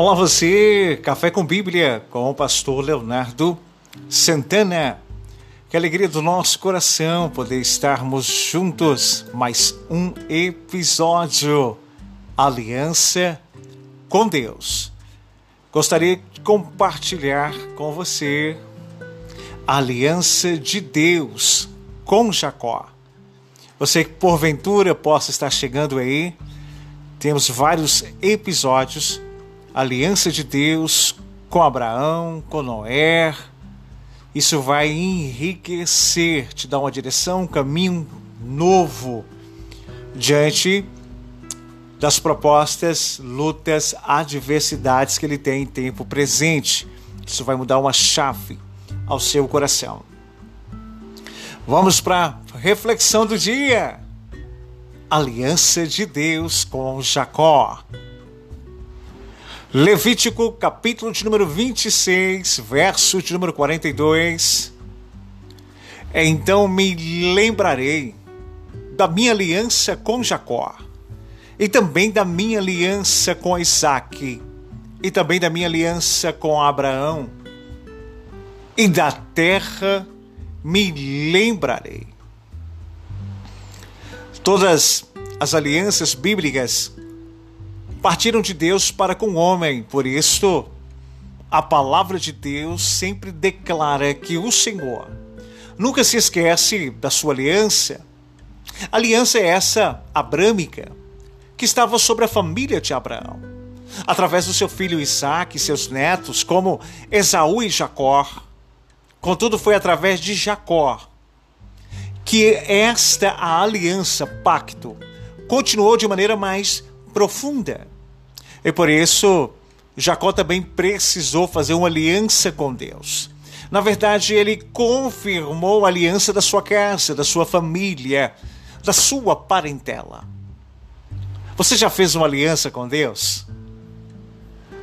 Olá você, Café com Bíblia, com o pastor Leonardo Santana. Que alegria do nosso coração poder estarmos juntos. Mais um episódio. Aliança com Deus. Gostaria de compartilhar com você a aliança de Deus com Jacó. Você que porventura possa estar chegando aí, temos vários episódios aliança de Deus com Abraão, com Noé. Isso vai enriquecer, te dar uma direção, um caminho novo diante das propostas, lutas, adversidades que ele tem em tempo presente. Isso vai mudar uma chave ao seu coração. Vamos para a reflexão do dia. Aliança de Deus com Jacó. Levítico, capítulo de número 26, verso de número 42. Então me lembrarei da minha aliança com Jacó, e também da minha aliança com Isaac, e também da minha aliança com Abraão, e da terra me lembrarei. Todas as alianças bíblicas partiram de Deus para com o homem. Por isso, a palavra de Deus sempre declara que o Senhor nunca se esquece da sua aliança. Aliança é essa abrâmica que estava sobre a família de Abraão, através do seu filho Isaac e seus netos, como Esaú e Jacó. Contudo, foi através de Jacó que esta aliança, pacto, continuou de maneira mais profunda. E por isso, Jacó também precisou fazer uma aliança com Deus. Na verdade, ele confirmou a aliança da sua casa, da sua família, da sua parentela. Você já fez uma aliança com Deus?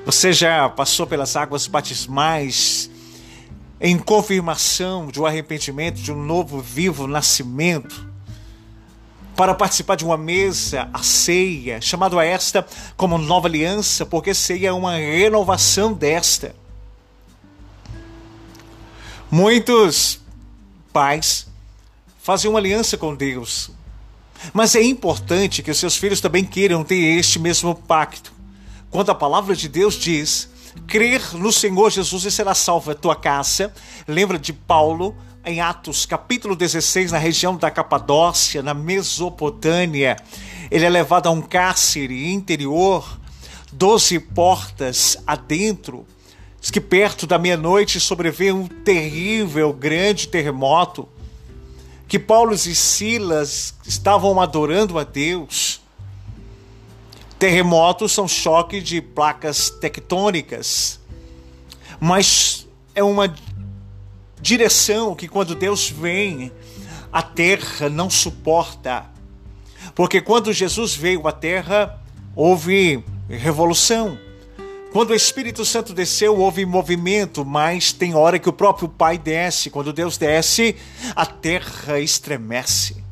Você já passou pelas águas batismais em confirmação de um arrependimento, de um novo vivo nascimento? Para participar de uma mesa, a ceia, chamado a esta como nova aliança, porque ceia é uma renovação desta. Muitos pais fazem uma aliança com Deus, mas é importante que os seus filhos também queiram ter este mesmo pacto. Quando a palavra de Deus diz: crer no Senhor Jesus e será salva a tua casa, lembra de Paulo em Atos, capítulo 16, na região da Capadócia, na Mesopotâmia. Ele é levado a um cárcere interior, doze portas adentro. Diz que perto da meia-noite sobreveio um terrível, grande terremoto. Que Paulo e Silas estavam adorando a Deus. Terremotos são choque de placas tectônicas, mas é uma direção que quando Deus vem, a terra não suporta. Porque quando Jesus veio à terra, houve revolução. Quando o Espírito Santo desceu, houve movimento, mas tem hora que o próprio Pai desce. Quando Deus desce, a terra estremece.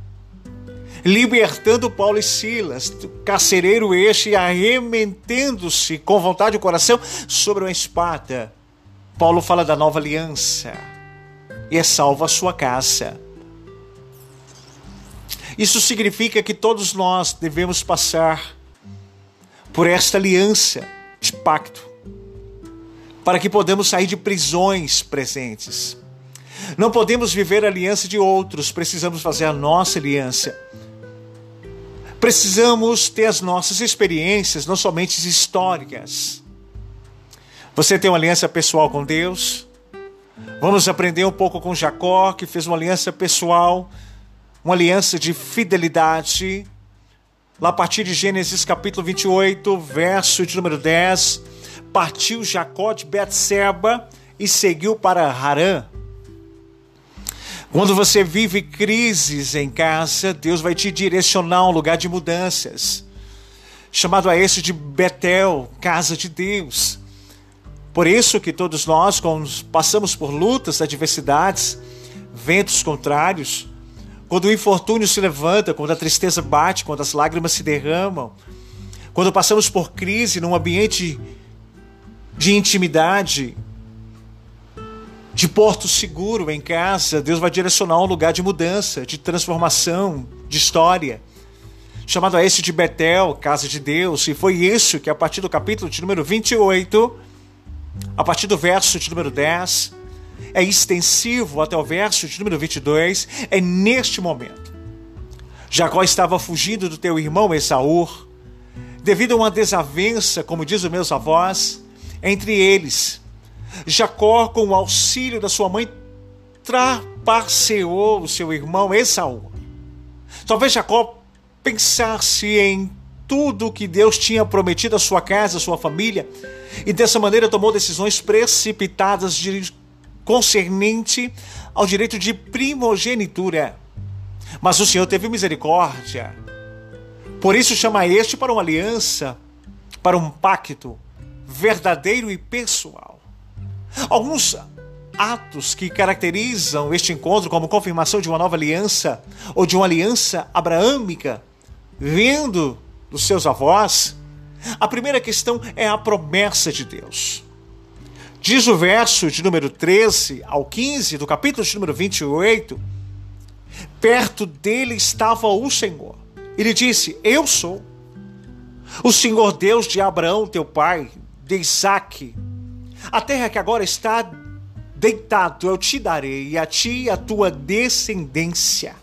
Libertando Paulo e Silas, carcereiro este, arremetendo-se com vontade do coração sobre uma espada. Paulo fala da nova aliança e salvo a sua casa. Isso significa que todos nós devemos passar por esta aliança de pacto, para que podemos sair de prisões presentes. Não podemos viver a aliança de outros, precisamos fazer a nossa aliança. Precisamos ter as nossas experiências, não somente históricas. Você tem uma aliança pessoal com Deus? Vamos aprender um pouco com Jacó, que fez uma aliança pessoal, uma aliança de fidelidade. Lá a partir de Gênesis capítulo 28, verso de número 10, partiu Jacó de Betseba e seguiu para Harã. Quando você vive crises em casa, Deus vai te direcionar a um lugar de mudanças, chamado a esse de Betel, casa de Deus. Por isso que todos nós, quando passamos por lutas, adversidades, ventos contrários, quando o infortúnio se levanta, quando a tristeza bate, quando as lágrimas se derramam, quando passamos por crise num ambiente de intimidade, de porto seguro em casa, Deus vai direcionar um lugar de mudança, de transformação, de história. Chamado a esse de Betel, casa de Deus, e foi isso que a partir do capítulo de número 28, a partir do verso de número 10, é extensivo até o verso de número 22, é neste momento. Jacó estava fugindo do teu irmão Esaú, devido a uma desavença, como diz os meus avós, entre eles. Jacó, com o auxílio da sua mãe, trapaceou o seu irmão Esaú. Talvez Jacó pensasse em tudo que Deus tinha prometido à sua casa, à sua família, e dessa maneira tomou decisões precipitadas de, concernente ao direito de primogenitura. Mas o Senhor teve misericórdia. Por isso chama este para uma aliança, para um pacto verdadeiro e pessoal. Alguns atos que caracterizam este encontro como confirmação de uma nova aliança ou de uma aliança abraâmica vindo dos seus avós. A primeira questão é a promessa de Deus. Diz o verso de número 13 ao 15 do capítulo de número 28: Perto dele estava o Senhor. Ele disse: Eu sou o Senhor Deus de Abraão, teu pai, de Isaac. A terra que agora está deitado eu te darei, e a ti e a tua descendência.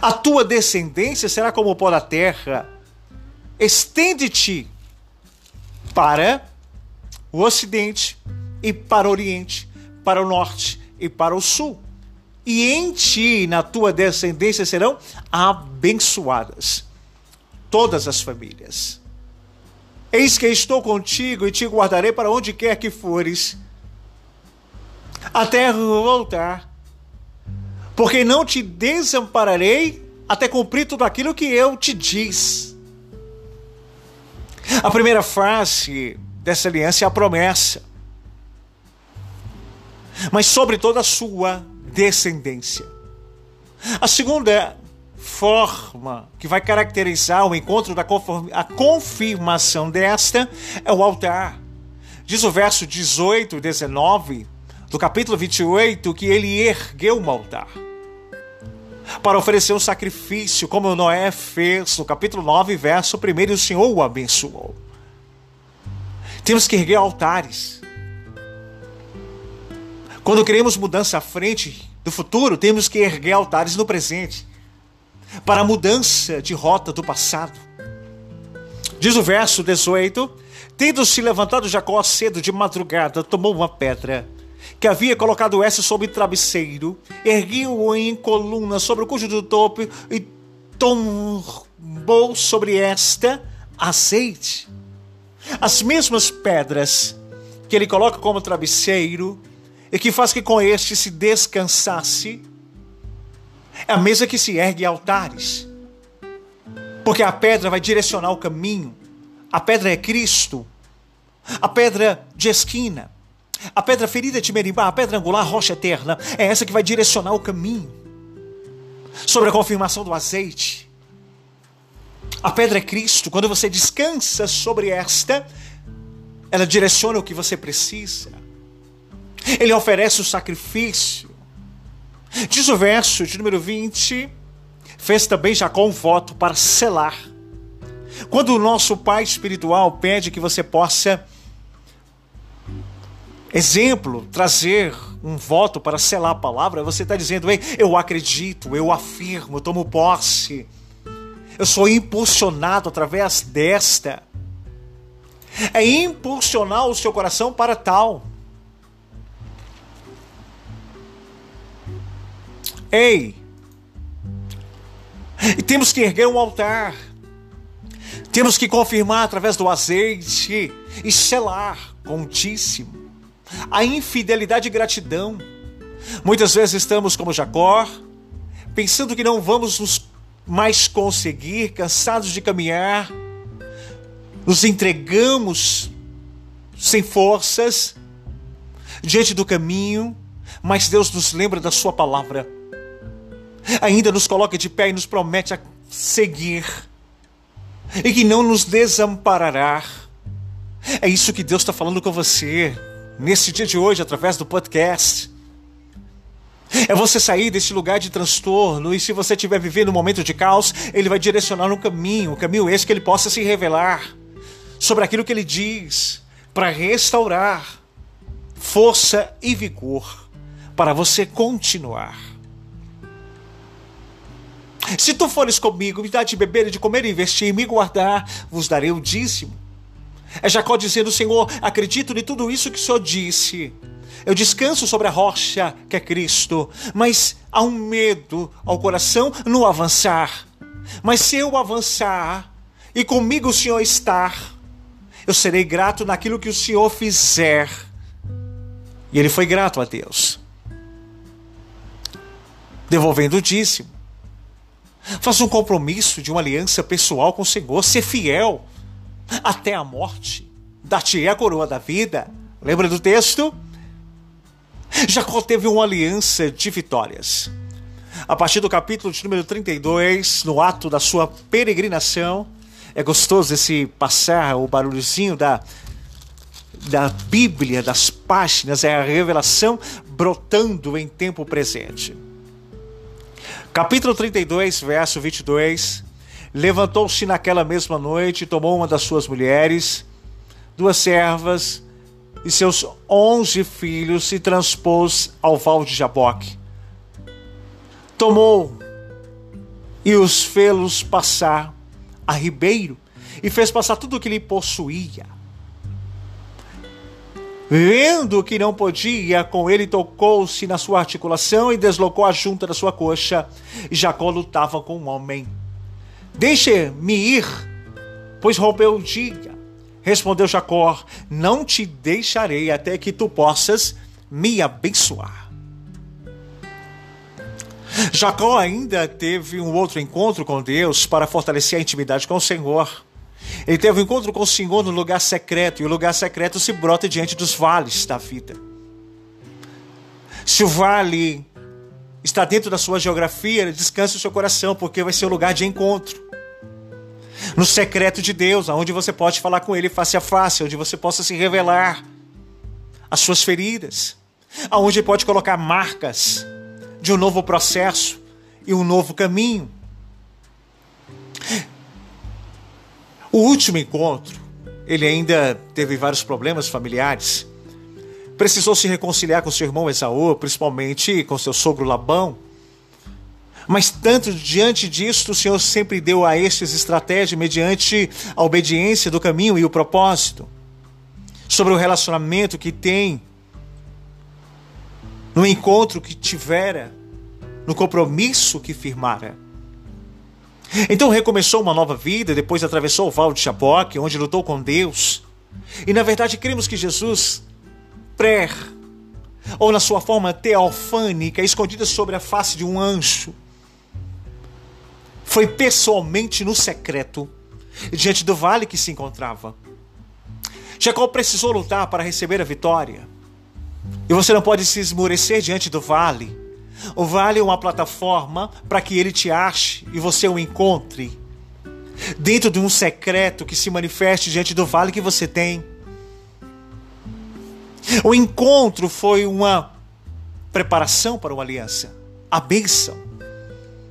A tua descendência será como o pó da terra. Estende-te para o ocidente e para o oriente, para o norte e para o sul. E em ti na tua descendência serão abençoadas todas as famílias. Eis que estou contigo e te guardarei para onde quer que fores, até voltar porque não te desampararei até cumprir tudo aquilo que eu te diz. A primeira frase dessa aliança é a promessa, mas sobre toda a sua descendência. A segunda forma que vai caracterizar o encontro da a confirmação desta é o altar. Diz o verso 18 e 19 do capítulo 28 que ele ergueu um altar para oferecer um sacrifício, como Noé fez no capítulo 9, verso 1, e o Senhor o abençoou. Temos que erguer altares. Quando queremos mudança à frente do futuro, temos que erguer altares no presente para a mudança de rota do passado. Diz o verso 18: Tendo se levantado Jacó cedo de madrugada, tomou uma pedra que havia colocado essa sobre o travesseiro, ergueu-o em coluna sobre o cujo do topo e tombou sobre esta azeite. As mesmas pedras que ele coloca como travesseiro e que faz que com este se descansasse, é a mesa que se ergue altares. Porque a pedra vai direcionar o caminho. A pedra é Cristo. A pedra de esquina. A pedra ferida de Meribá, a pedra angular, rocha eterna, é essa que vai direcionar o caminho. Sobre a confirmação do azeite. A pedra é Cristo. Quando você descansa sobre esta, ela direciona o que você precisa. Ele oferece o sacrifício. Diz o verso de número 20: fez também Jacó um voto para selar. Quando o nosso Pai espiritual pede que você possa exemplo, trazer um voto para selar a palavra, você está dizendo, Ei, eu acredito, eu afirmo, eu tomo posse, eu sou impulsionado através desta. É impulsionar o seu coração para tal. Ei, e temos que erguer um altar, temos que confirmar através do azeite e selar contíssimo a infidelidade e gratidão. Muitas vezes estamos como Jacó, pensando que não vamos nos mais conseguir, cansados de caminhar, nos entregamos sem forças diante do caminho, mas Deus nos lembra da Sua palavra, ainda nos coloca de pé e nos promete a seguir. e que não nos desamparará. É isso que Deus está falando com você nesse dia de hoje, através do podcast. É você sair desse lugar de transtorno e se você estiver vivendo um momento de caos, Ele vai direcionar um caminho, um caminho esse que Ele possa se revelar sobre aquilo que Ele diz, para restaurar força e vigor para você continuar. Se tu fores comigo, me dá de beber e de comer e investir, e me guardar, vos darei o dízimo. É Jacó dizendo: Senhor, acredito em tudo isso que o Senhor disse. Eu descanso sobre a rocha que é Cristo, mas há um medo ao coração no avançar. Mas se eu avançar e comigo o Senhor estar, eu serei grato naquilo que o Senhor fizer. E ele foi grato a Deus, devolvendo o dízimo. Faça um compromisso de uma aliança pessoal com o Senhor, ser fiel até a morte. Dar-te a coroa da vida. Lembra do texto? Jacó teve uma aliança de vitórias. A partir do capítulo de número 32, no ato da sua peregrinação, é gostoso esse passar, o barulhozinho da, da Bíblia, das páginas, é a revelação brotando em tempo presente. Capítulo 32, verso 22. Levantou-se naquela mesma noite, tomou uma das suas mulheres, duas servas e seus onze filhos e transpôs ao val de Jaboque. Tomou e os fê-los passar a ribeiro e fez passar tudo o que lhe possuía. Vendo que não podia, com ele tocou-se na sua articulação e deslocou a junta da sua coxa. E Jacó lutava com um homem. Deixe-me ir, pois rompeu o dia. Respondeu Jacó: Não te deixarei até que tu possas me abençoar. Jacó ainda teve um outro encontro com Deus para fortalecer a intimidade com o Senhor. Ele teve um encontro com o Senhor no lugar secreto, e o lugar secreto se brota diante dos vales da vida. Se o vale está dentro da sua geografia, descanse o seu coração, porque vai ser o lugar de encontro no secreto de Deus, aonde você pode falar com Ele face a face, onde você possa se revelar as suas feridas, aonde Ele pode colocar marcas de um novo processo e um novo caminho. O último encontro, ele ainda teve vários problemas familiares. Precisou se reconciliar com seu irmão Esaú, principalmente com seu sogro Labão. Mas tanto diante disto, o Senhor sempre deu a estes estratégia mediante a obediência do caminho e o propósito. Sobre o relacionamento que tem, no encontro que tivera, no compromisso que firmara. Então recomeçou uma nova vida, depois atravessou o Val de Jaboque, onde lutou com Deus. E na verdade cremos que Jesus, pré, ou na sua forma teofânica, escondida sobre a face de um anjo, foi pessoalmente no secreto, diante do vale que se encontrava. Jacó precisou lutar para receber a vitória. E você não pode se esmorecer diante do vale. O vale é uma plataforma para que ele te ache e você o encontre. Dentro de um secreto que se manifeste diante do vale que você tem. O encontro foi uma preparação para uma aliança, a bênção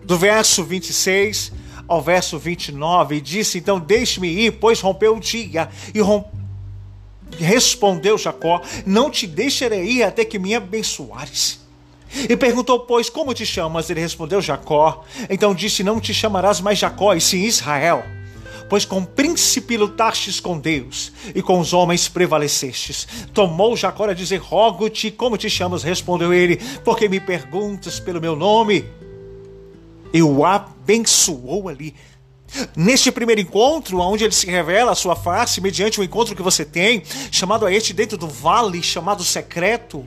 do verso 26 ao verso 29, e disse: Então deixe-me ir, pois rompeu o dia. E romp... respondeu Jacó: Não te deixarei ir até que me abençoares. E perguntou, pois, como te chamas? Ele respondeu, Jacó. Então disse: Não te chamarás mais Jacó, e sim Israel. Pois com príncipe lutastes com Deus, e com os homens prevalecestes. Tomou Jacó a dizer: Rogo-te, como te chamas? Respondeu ele: Porque me perguntas pelo meu nome e o abençoou ali. Neste primeiro encontro, onde ele se revela a sua face, mediante o encontro que você tem, chamado a este dentro do vale, chamado secreto,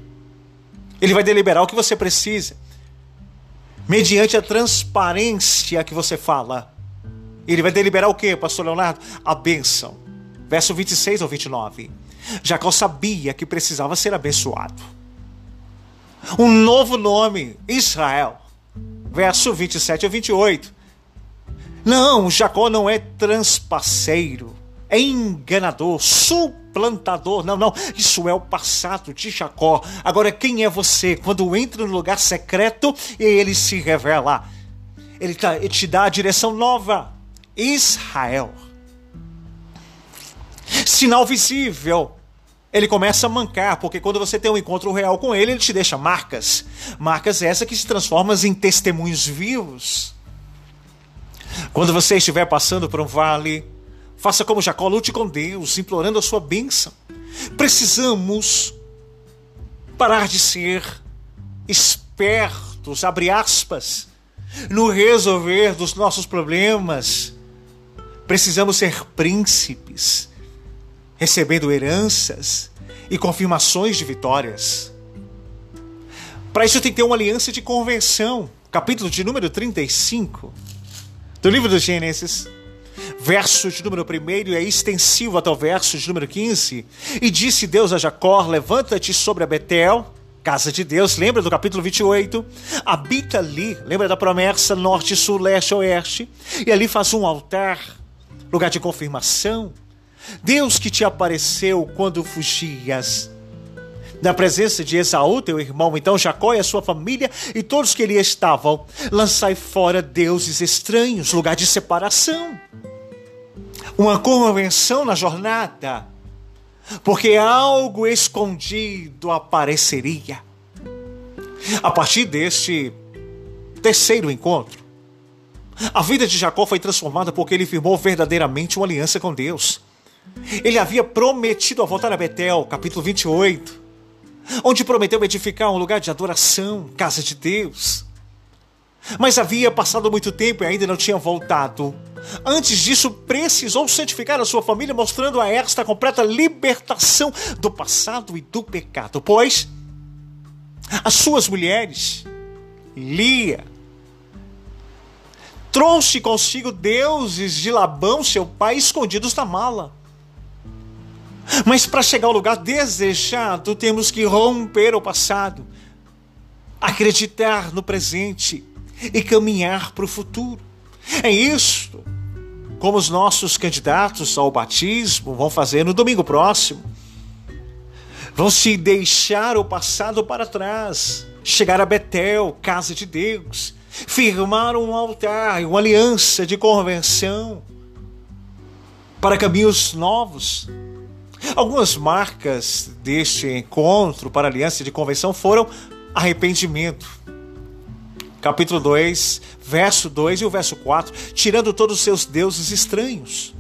ele vai deliberar o que você precisa, mediante a transparência que você fala. Ele vai deliberar o que, pastor Leonardo? A bênção. Verso 26 ao 29. Jacó sabia que precisava ser abençoado. Um novo nome, Israel verso 27 a 28. Não, Jacó não é transpaceiro, é enganador, suplantador. Não, não, isso é o passado de Jacó. Agora, quem é você quando entra no lugar secreto e ele se revela? Ele, tá, ele te dá a direção nova. Israel. Sinal visível. Ele começa a mancar, porque quando você tem um encontro real com ele, ele te deixa marcas. Marcas essas que se transformam em testemunhos vivos. Quando você estiver passando por um vale, faça como Jacó, lute com Deus, implorando a sua bênção. Precisamos parar de ser espertos, abre aspas, no resolver dos nossos problemas. Precisamos ser príncipes, recebendo heranças e confirmações de vitórias. Para isso tem que ter uma aliança de convenção. Capítulo de número 35 do livro do Gênesis. Verso de número 1 é extensivo até o verso de número 15. E disse Deus a Jacó: Levanta-te sobre a Betel, casa de Deus, lembra do capítulo 28? Habita ali, lembra da promessa norte, sul, leste, oeste? E ali faz um altar, lugar de confirmação. Deus que te apareceu quando fugias na presença de Esaú, teu irmão, então Jacó e a sua família e todos que ali estavam, lançai fora deuses estranhos, lugar de separação. Uma convenção na jornada, porque algo escondido apareceria. A partir deste terceiro encontro, a vida de Jacó foi transformada porque ele firmou verdadeiramente uma aliança com Deus. Ele havia prometido a voltar a Betel, capítulo 28, onde prometeu edificar um lugar de adoração, casa de Deus. Mas havia passado muito tempo e ainda não tinha voltado. Antes disso, precisou santificar a sua família, mostrando a esta completa libertação do passado e do pecado. Pois as suas mulheres, Lia, trouxe consigo deuses de Labão, seu pai, escondidos na mala. Mas para chegar ao lugar desejado, temos que romper o passado, acreditar no presente e caminhar para o futuro. É isto como os nossos candidatos ao batismo vão fazer no domingo próximo. Vão se deixar o passado para trás, chegar a Betel, casa de Deus, firmar um altar, uma aliança de convenção para caminhos novos Algumas marcas deste encontro para aliança de convenção foram arrependimento. Capítulo 2, verso 2 e o verso 4, tirando todos os seus deuses estranhos.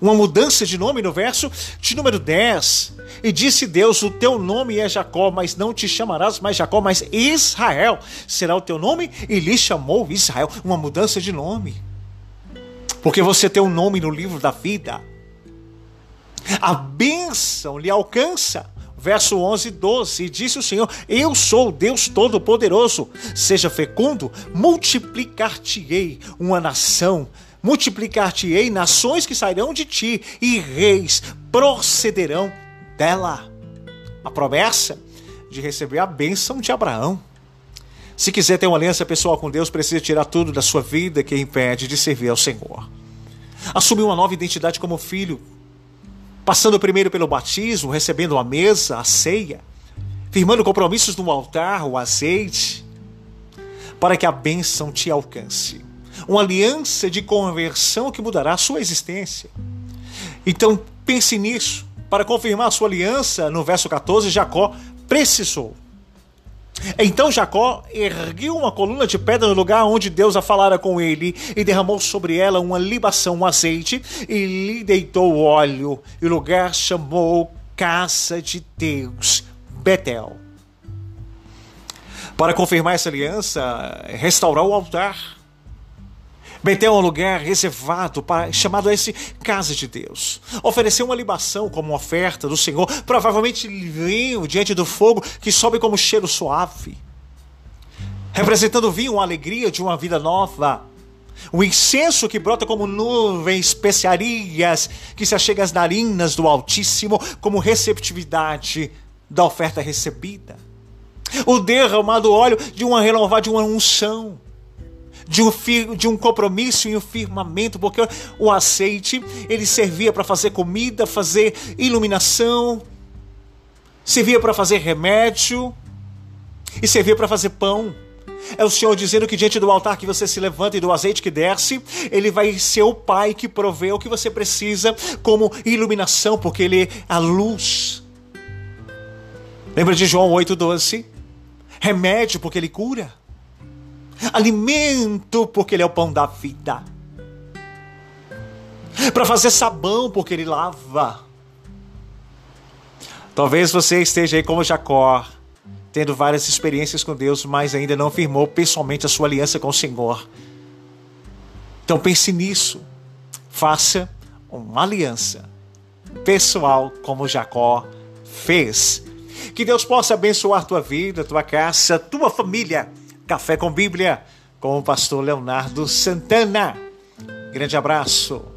Uma mudança de nome no verso de número 10. E disse Deus: O teu nome é Jacó, mas não te chamarás mais Jacó, mas Israel será o teu nome. E lhe chamou Israel. Uma mudança de nome. Porque você tem um nome no livro da vida. A bênção lhe alcança. Verso 11 e 12, e disse o Senhor: Eu sou Deus Todo-Poderoso, seja fecundo, multiplicar-te-ei uma nação, multiplicar-te-ei nações que sairão de ti, e reis procederão dela. A promessa de receber a bênção de Abraão. Se quiser ter uma aliança pessoal com Deus, precisa tirar tudo da sua vida que impede de servir ao Senhor. Assumir uma nova identidade como filho, passando primeiro pelo batismo, recebendo a mesa, a ceia, firmando compromissos no altar, o azeite, para que a bênção te alcance. Uma aliança de conversão que mudará a sua existência. Então pense nisso. Para confirmar a sua aliança, no verso 14, Jacó precisou então Jacó ergueu uma coluna de pedra no lugar onde Deus a falara com ele e derramou sobre ela uma libação, um azeite e lhe deitou óleo. E o lugar chamou Casa de Deus, Betel. Para confirmar essa aliança, restaurar o altar Betel é um lugar reservado para chamado esse casa de Deus. Ofereceu uma libação como oferta do Senhor, provavelmente vinho diante do fogo que sobe como cheiro suave, representando o vinho a alegria de uma vida nova. O incenso que brota como nuvens, especiarias que se achega às narinas do Altíssimo, como receptividade da oferta recebida. O derramado óleo de uma renovada de uma unção de um, de um compromisso e um firmamento, porque o azeite ele servia para fazer comida, fazer iluminação, servia para fazer remédio e servia para fazer pão. É o Senhor dizendo que diante do altar que você se levanta e do azeite que desce, Ele vai ser o Pai que provê o que você precisa como iluminação, porque Ele é a luz. Lembra de João 8,12? Remédio, porque Ele cura. Alimento, porque Ele é o pão da vida. Para fazer sabão, porque Ele lava. Talvez você esteja aí como Jacó, tendo várias experiências com Deus, mas ainda não firmou pessoalmente a sua aliança com o Senhor. Então pense nisso. Faça uma aliança pessoal como Jacó fez. Que Deus possa abençoar tua vida, tua casa, tua família. Café com Bíblia com o pastor Leonardo Santana. Grande abraço.